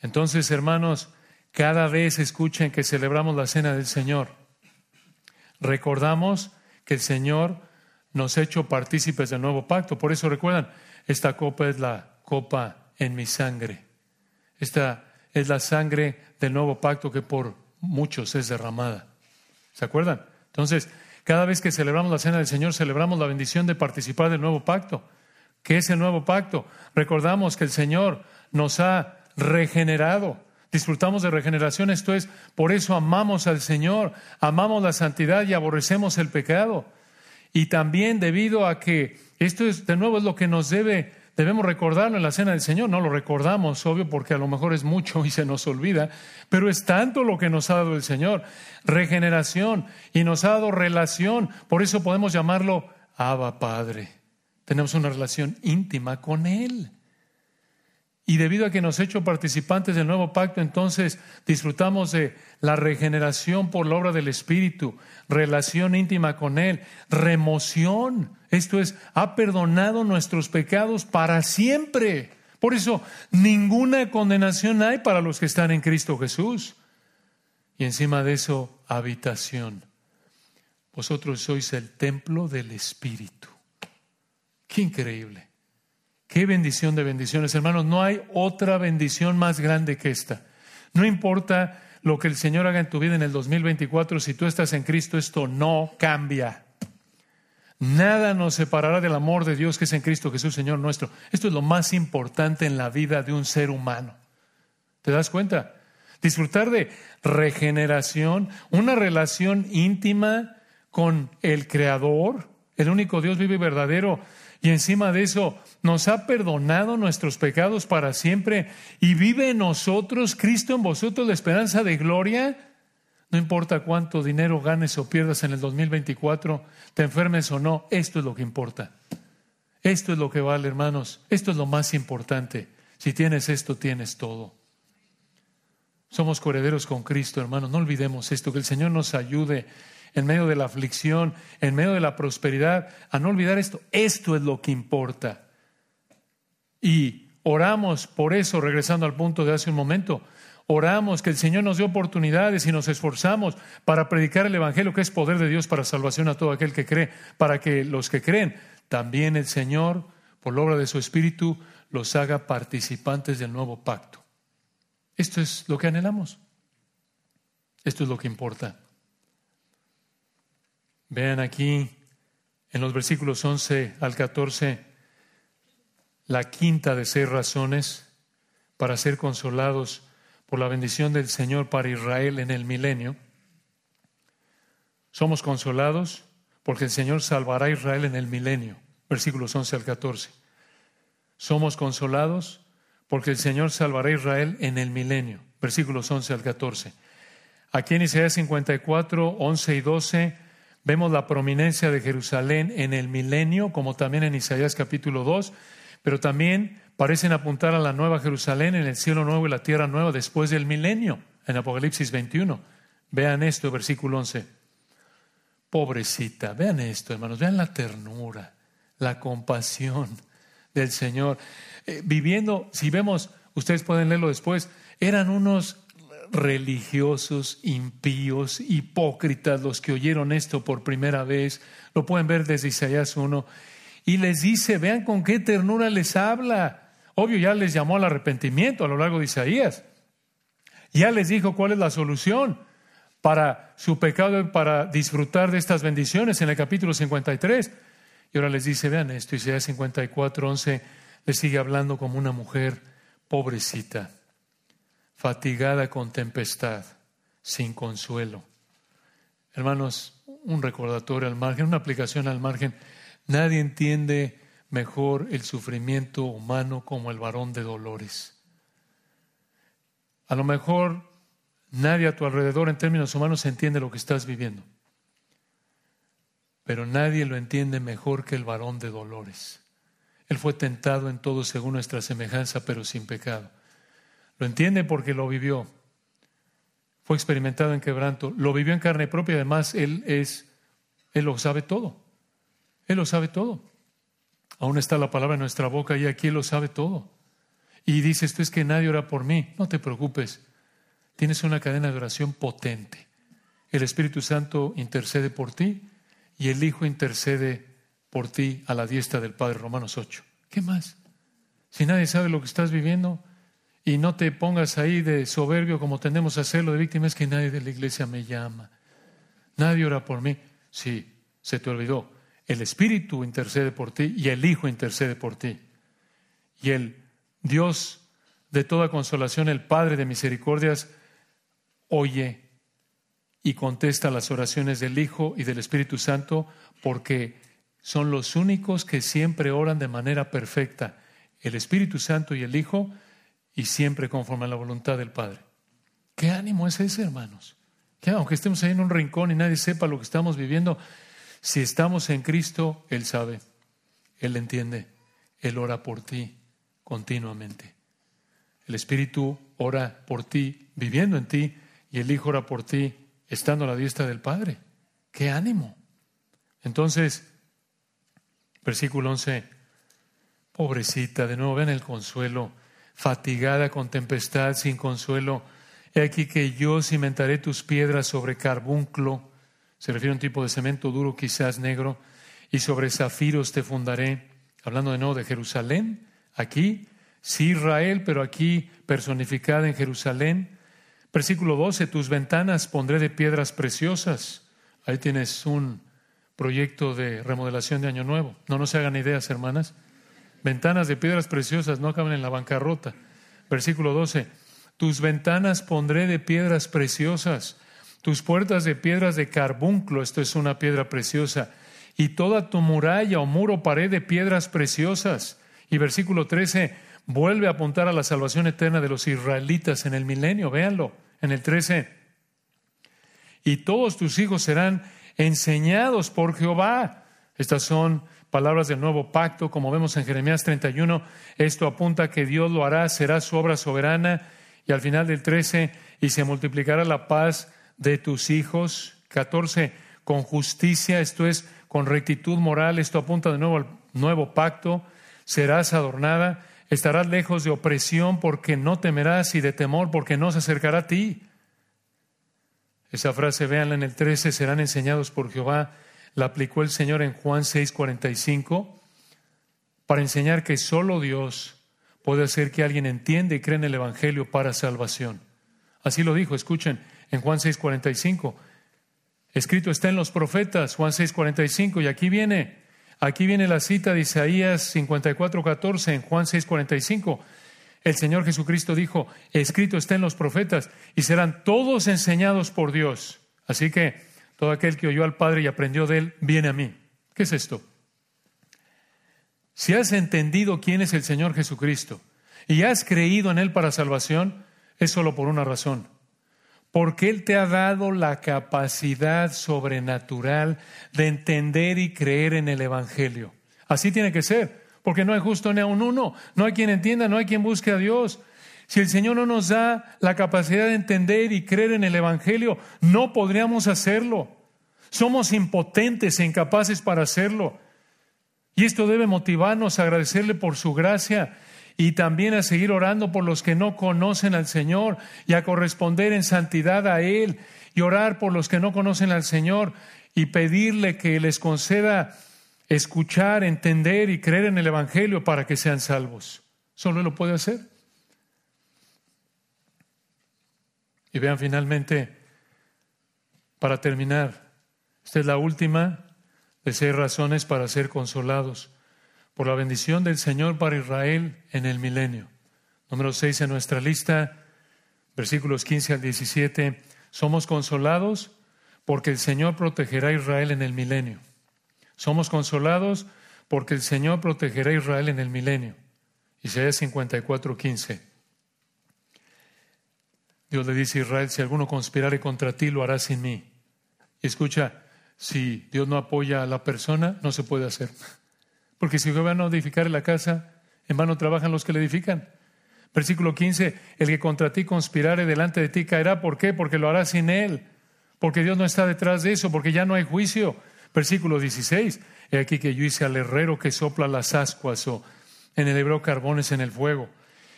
Entonces, hermanos, cada vez escuchen que celebramos la cena del Señor. Recordamos que el Señor nos ha hecho partícipes del nuevo pacto. Por eso recuerdan, esta copa es la copa en mi sangre. Esta es la sangre del nuevo pacto que por muchos es derramada. ¿Se acuerdan? Entonces, cada vez que celebramos la cena del Señor, celebramos la bendición de participar del nuevo pacto. ¿Qué es el nuevo pacto? Recordamos que el Señor nos ha regenerado. Disfrutamos de regeneración, esto es, por eso amamos al Señor, amamos la santidad y aborrecemos el pecado. Y también debido a que esto es, de nuevo, es lo que nos debe, debemos recordarlo en la cena del Señor. No lo recordamos, obvio, porque a lo mejor es mucho y se nos olvida, pero es tanto lo que nos ha dado el Señor. Regeneración y nos ha dado relación. Por eso podemos llamarlo Abba Padre. Tenemos una relación íntima con Él. Y debido a que nos ha hecho participantes del nuevo pacto, entonces disfrutamos de la regeneración por la obra del Espíritu, relación íntima con Él, remoción. Esto es, ha perdonado nuestros pecados para siempre. Por eso, ninguna condenación hay para los que están en Cristo Jesús. Y encima de eso, habitación. Vosotros sois el templo del Espíritu. Qué increíble. Qué bendición de bendiciones, hermanos. No hay otra bendición más grande que esta. No importa lo que el Señor haga en tu vida en el 2024, si tú estás en Cristo, esto no cambia. Nada nos separará del amor de Dios que es en Cristo Jesús, Señor nuestro. Esto es lo más importante en la vida de un ser humano. ¿Te das cuenta? Disfrutar de regeneración, una relación íntima con el Creador, el único Dios vivo y verdadero, y encima de eso, nos ha perdonado nuestros pecados para siempre y vive en nosotros, Cristo en vosotros, la esperanza de gloria. No importa cuánto dinero ganes o pierdas en el 2024, te enfermes o no, esto es lo que importa. Esto es lo que vale, hermanos. Esto es lo más importante. Si tienes esto, tienes todo. Somos coherederos con Cristo, hermanos. No olvidemos esto, que el Señor nos ayude en medio de la aflicción, en medio de la prosperidad, a no olvidar esto. Esto es lo que importa. Y oramos por eso, regresando al punto de hace un momento. Oramos que el Señor nos dé oportunidades y nos esforzamos para predicar el Evangelio, que es poder de Dios para salvación a todo aquel que cree, para que los que creen, también el Señor, por la obra de su Espíritu, los haga participantes del nuevo pacto. Esto es lo que anhelamos. Esto es lo que importa. Vean aquí en los versículos 11 al 14 la quinta de seis razones para ser consolados por la bendición del Señor para Israel en el milenio. Somos consolados porque el Señor salvará a Israel en el milenio. Versículos 11 al 14. Somos consolados porque el Señor salvará a Israel en el milenio. Versículos 11 al 14. Aquí en Isaías 54, 11 y 12 vemos la prominencia de Jerusalén en el milenio, como también en Isaías capítulo 2, pero también parecen apuntar a la nueva Jerusalén en el cielo nuevo y la tierra nueva después del milenio, en Apocalipsis 21. Vean esto, versículo 11. Pobrecita, vean esto, hermanos, vean la ternura, la compasión del Señor. Eh, viviendo, si vemos, ustedes pueden leerlo después, eran unos religiosos, impíos, hipócritas los que oyeron esto por primera vez. Lo pueden ver desde Isaías 1. Y les dice, vean con qué ternura les habla. Obvio, ya les llamó al arrepentimiento a lo largo de Isaías. Ya les dijo cuál es la solución para su pecado y para disfrutar de estas bendiciones en el capítulo 53. Y ahora les dice, vean esto, Isaías 54, 11, les sigue hablando como una mujer pobrecita, fatigada con tempestad, sin consuelo. Hermanos, un recordatorio al margen, una aplicación al margen. Nadie entiende mejor el sufrimiento humano como el varón de dolores. A lo mejor nadie a tu alrededor en términos humanos entiende lo que estás viviendo, pero nadie lo entiende mejor que el varón de dolores. Él fue tentado en todo según nuestra semejanza, pero sin pecado. Lo entiende porque lo vivió. Fue experimentado en quebranto, lo vivió en carne propia, además él es él lo sabe todo. Él lo sabe todo. Aún está la palabra en nuestra boca y aquí Él lo sabe todo. Y dices, esto es que nadie ora por mí. No te preocupes. Tienes una cadena de oración potente. El Espíritu Santo intercede por ti y el Hijo intercede por ti a la diestra del Padre, Romanos 8. ¿Qué más? Si nadie sabe lo que estás viviendo y no te pongas ahí de soberbio como tendemos a hacerlo de víctima, es que nadie de la iglesia me llama. Nadie ora por mí. Sí, se te olvidó. El Espíritu intercede por ti y el Hijo intercede por ti. Y el Dios de toda consolación, el Padre de misericordias, oye y contesta las oraciones del Hijo y del Espíritu Santo porque son los únicos que siempre oran de manera perfecta, el Espíritu Santo y el Hijo, y siempre conforme a la voluntad del Padre. ¿Qué ánimo es ese, hermanos? Que aunque estemos ahí en un rincón y nadie sepa lo que estamos viviendo, si estamos en Cristo, Él sabe, Él entiende, Él ora por ti continuamente. El Espíritu ora por ti viviendo en ti y el Hijo ora por ti estando a la diestra del Padre. ¡Qué ánimo! Entonces, versículo 11, pobrecita, de nuevo ven el consuelo, fatigada con tempestad, sin consuelo. He aquí que yo cimentaré tus piedras sobre carbunclo se refiere a un tipo de cemento duro, quizás negro, y sobre zafiros te fundaré. Hablando de nuevo de Jerusalén, aquí, sí Israel, pero aquí personificada en Jerusalén. Versículo 12, tus ventanas pondré de piedras preciosas. Ahí tienes un proyecto de remodelación de Año Nuevo. No nos hagan ideas, hermanas. Ventanas de piedras preciosas no acaban en la bancarrota. Versículo 12, tus ventanas pondré de piedras preciosas tus puertas de piedras de carbunclo, esto es una piedra preciosa, y toda tu muralla o muro pared de piedras preciosas. Y versículo 13 vuelve a apuntar a la salvación eterna de los israelitas en el milenio, véanlo, en el 13. y todos tus hijos serán enseñados por Jehová. Estas son palabras del nuevo pacto, como vemos en Jeremías 31. Esto apunta a que Dios lo hará, será su obra soberana. Y al final del 13, y se multiplicará la paz de tus hijos. 14, con justicia, esto es, con rectitud moral, esto apunta de nuevo al nuevo pacto. Serás adornada, estarás lejos de opresión porque no temerás y de temor porque no se acercará a ti. Esa frase, véanla en el 13, serán enseñados por Jehová. La aplicó el Señor en Juan 6:45 para enseñar que solo Dios puede hacer que alguien entienda y cree en el Evangelio para salvación. Así lo dijo, escuchen, en Juan 6:45. Escrito está en los profetas, Juan 6:45, y aquí viene, aquí viene la cita de Isaías 54:14 en Juan 6:45. El Señor Jesucristo dijo, escrito está en los profetas, y serán todos enseñados por Dios. Así que todo aquel que oyó al Padre y aprendió de él, viene a mí. ¿Qué es esto? Si has entendido quién es el Señor Jesucristo y has creído en Él para salvación, es solo por una razón. Porque Él te ha dado la capacidad sobrenatural de entender y creer en el Evangelio. Así tiene que ser porque no hay justo ni a un uno, no hay quien entienda, no hay quien busque a Dios. Si el Señor no nos da la capacidad de entender y creer en el Evangelio, no podríamos hacerlo. Somos impotentes e incapaces para hacerlo. Y esto debe motivarnos a agradecerle por su gracia y también a seguir orando por los que no conocen al Señor y a corresponder en santidad a Él y orar por los que no conocen al Señor y pedirle que les conceda escuchar, entender y creer en el Evangelio para que sean salvos. Solo lo puede hacer. Y vean finalmente, para terminar, esta es la última de seis razones para ser consolados por la bendición del Señor para Israel en el milenio. Número seis en nuestra lista, versículos 15 al 17, somos consolados porque el Señor protegerá a Israel en el milenio. Somos consolados porque el Señor protegerá a Israel en el milenio. Isaías 54, 15. Dios le dice a Israel, si alguno conspirare contra ti, lo hará sin mí. Y escucha, si Dios no apoya a la persona, no se puede hacer. Porque si Jehová no edificar la casa, en vano trabajan los que le edifican. Versículo 15, el que contra ti conspirare delante de ti caerá. ¿Por qué? Porque lo hará sin él. Porque Dios no está detrás de eso, porque ya no hay juicio. Versículo 16. He aquí que yo hice al herrero que sopla las ascuas o en el hebreo carbones en el fuego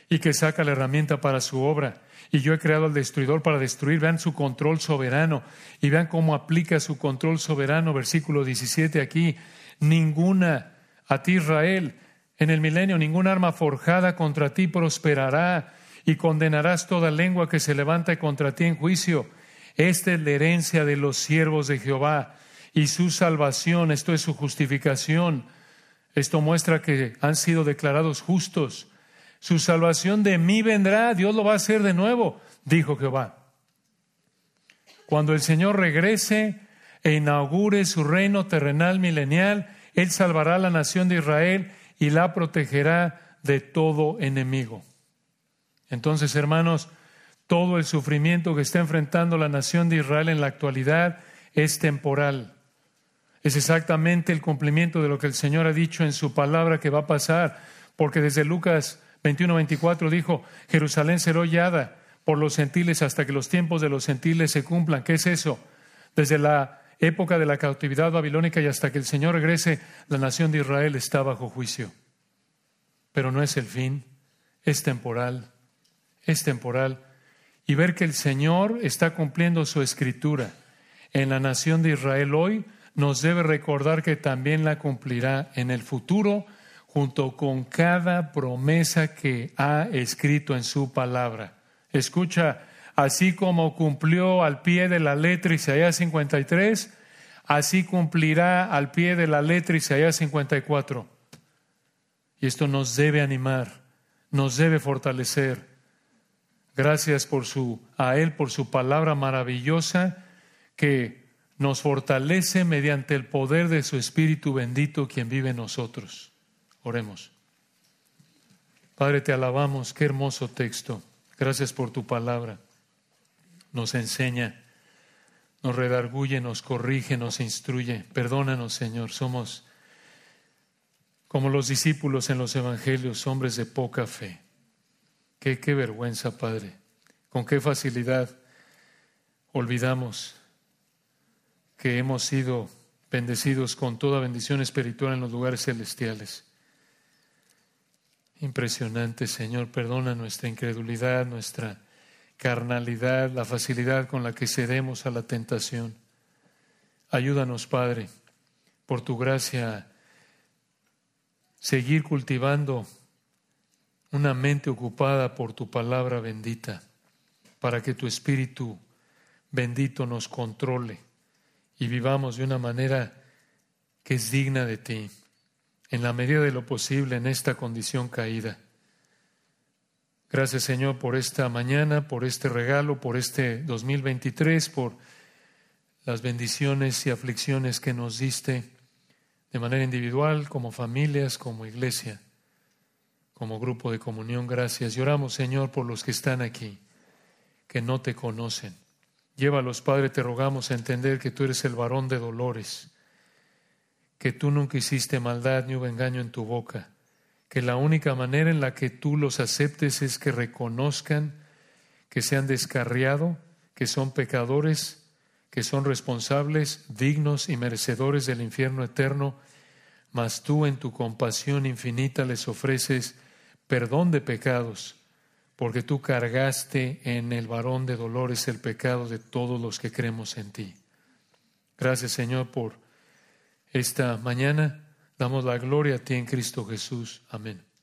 y que saca la herramienta para su obra. Y yo he creado al destruidor para destruir. Vean su control soberano y vean cómo aplica su control soberano. Versículo 17 aquí. Ninguna, a ti Israel, en el milenio, ninguna arma forjada contra ti prosperará y condenarás toda lengua que se levanta contra ti en juicio. Esta es la herencia de los siervos de Jehová y su salvación, esto es su justificación. Esto muestra que han sido declarados justos. Su salvación de mí vendrá, Dios lo va a hacer de nuevo, dijo Jehová. Cuando el Señor regrese e inaugure su reino terrenal milenial, Él salvará a la nación de Israel y la protegerá de todo enemigo. Entonces, hermanos, todo el sufrimiento que está enfrentando la nación de Israel en la actualidad es temporal. Es exactamente el cumplimiento de lo que el Señor ha dicho en su palabra que va a pasar, porque desde Lucas 21, 24 dijo, Jerusalén será hollada por los gentiles hasta que los tiempos de los gentiles se cumplan. ¿Qué es eso? Desde la época de la cautividad babilónica y hasta que el Señor regrese, la nación de Israel está bajo juicio. Pero no es el fin, es temporal, es temporal. Y ver que el Señor está cumpliendo su escritura en la nación de Israel hoy nos debe recordar que también la cumplirá en el futuro junto con cada promesa que ha escrito en su palabra. Escucha, así como cumplió al pie de la letra Isaías 53, así cumplirá al pie de la letra Isaías 54. Y esto nos debe animar, nos debe fortalecer. Gracias por su, a Él por su palabra maravillosa que nos fortalece mediante el poder de su Espíritu bendito quien vive en nosotros. Oremos. Padre, te alabamos, qué hermoso texto. Gracias por tu palabra. Nos enseña, nos redarguye, nos corrige, nos instruye. Perdónanos, Señor, somos como los discípulos en los evangelios, hombres de poca fe. Qué, qué vergüenza, Padre. Con qué facilidad olvidamos que hemos sido bendecidos con toda bendición espiritual en los lugares celestiales. Impresionante, Señor, perdona nuestra incredulidad, nuestra carnalidad, la facilidad con la que cedemos a la tentación. Ayúdanos, Padre, por tu gracia, seguir cultivando una mente ocupada por tu palabra bendita, para que tu Espíritu bendito nos controle y vivamos de una manera que es digna de ti, en la medida de lo posible en esta condición caída. Gracias Señor por esta mañana, por este regalo, por este 2023, por las bendiciones y aflicciones que nos diste de manera individual, como familias, como iglesia como grupo de comunión. Gracias. Y oramos, Señor, por los que están aquí, que no te conocen. Llévalos, Padre, te rogamos a entender que tú eres el varón de dolores, que tú nunca hiciste maldad ni hubo engaño en tu boca, que la única manera en la que tú los aceptes es que reconozcan que se han descarriado, que son pecadores, que son responsables, dignos y merecedores del infierno eterno, mas tú en tu compasión infinita les ofreces perdón de pecados, porque tú cargaste en el varón de dolores el pecado de todos los que creemos en ti. Gracias Señor por esta mañana. Damos la gloria a ti en Cristo Jesús. Amén.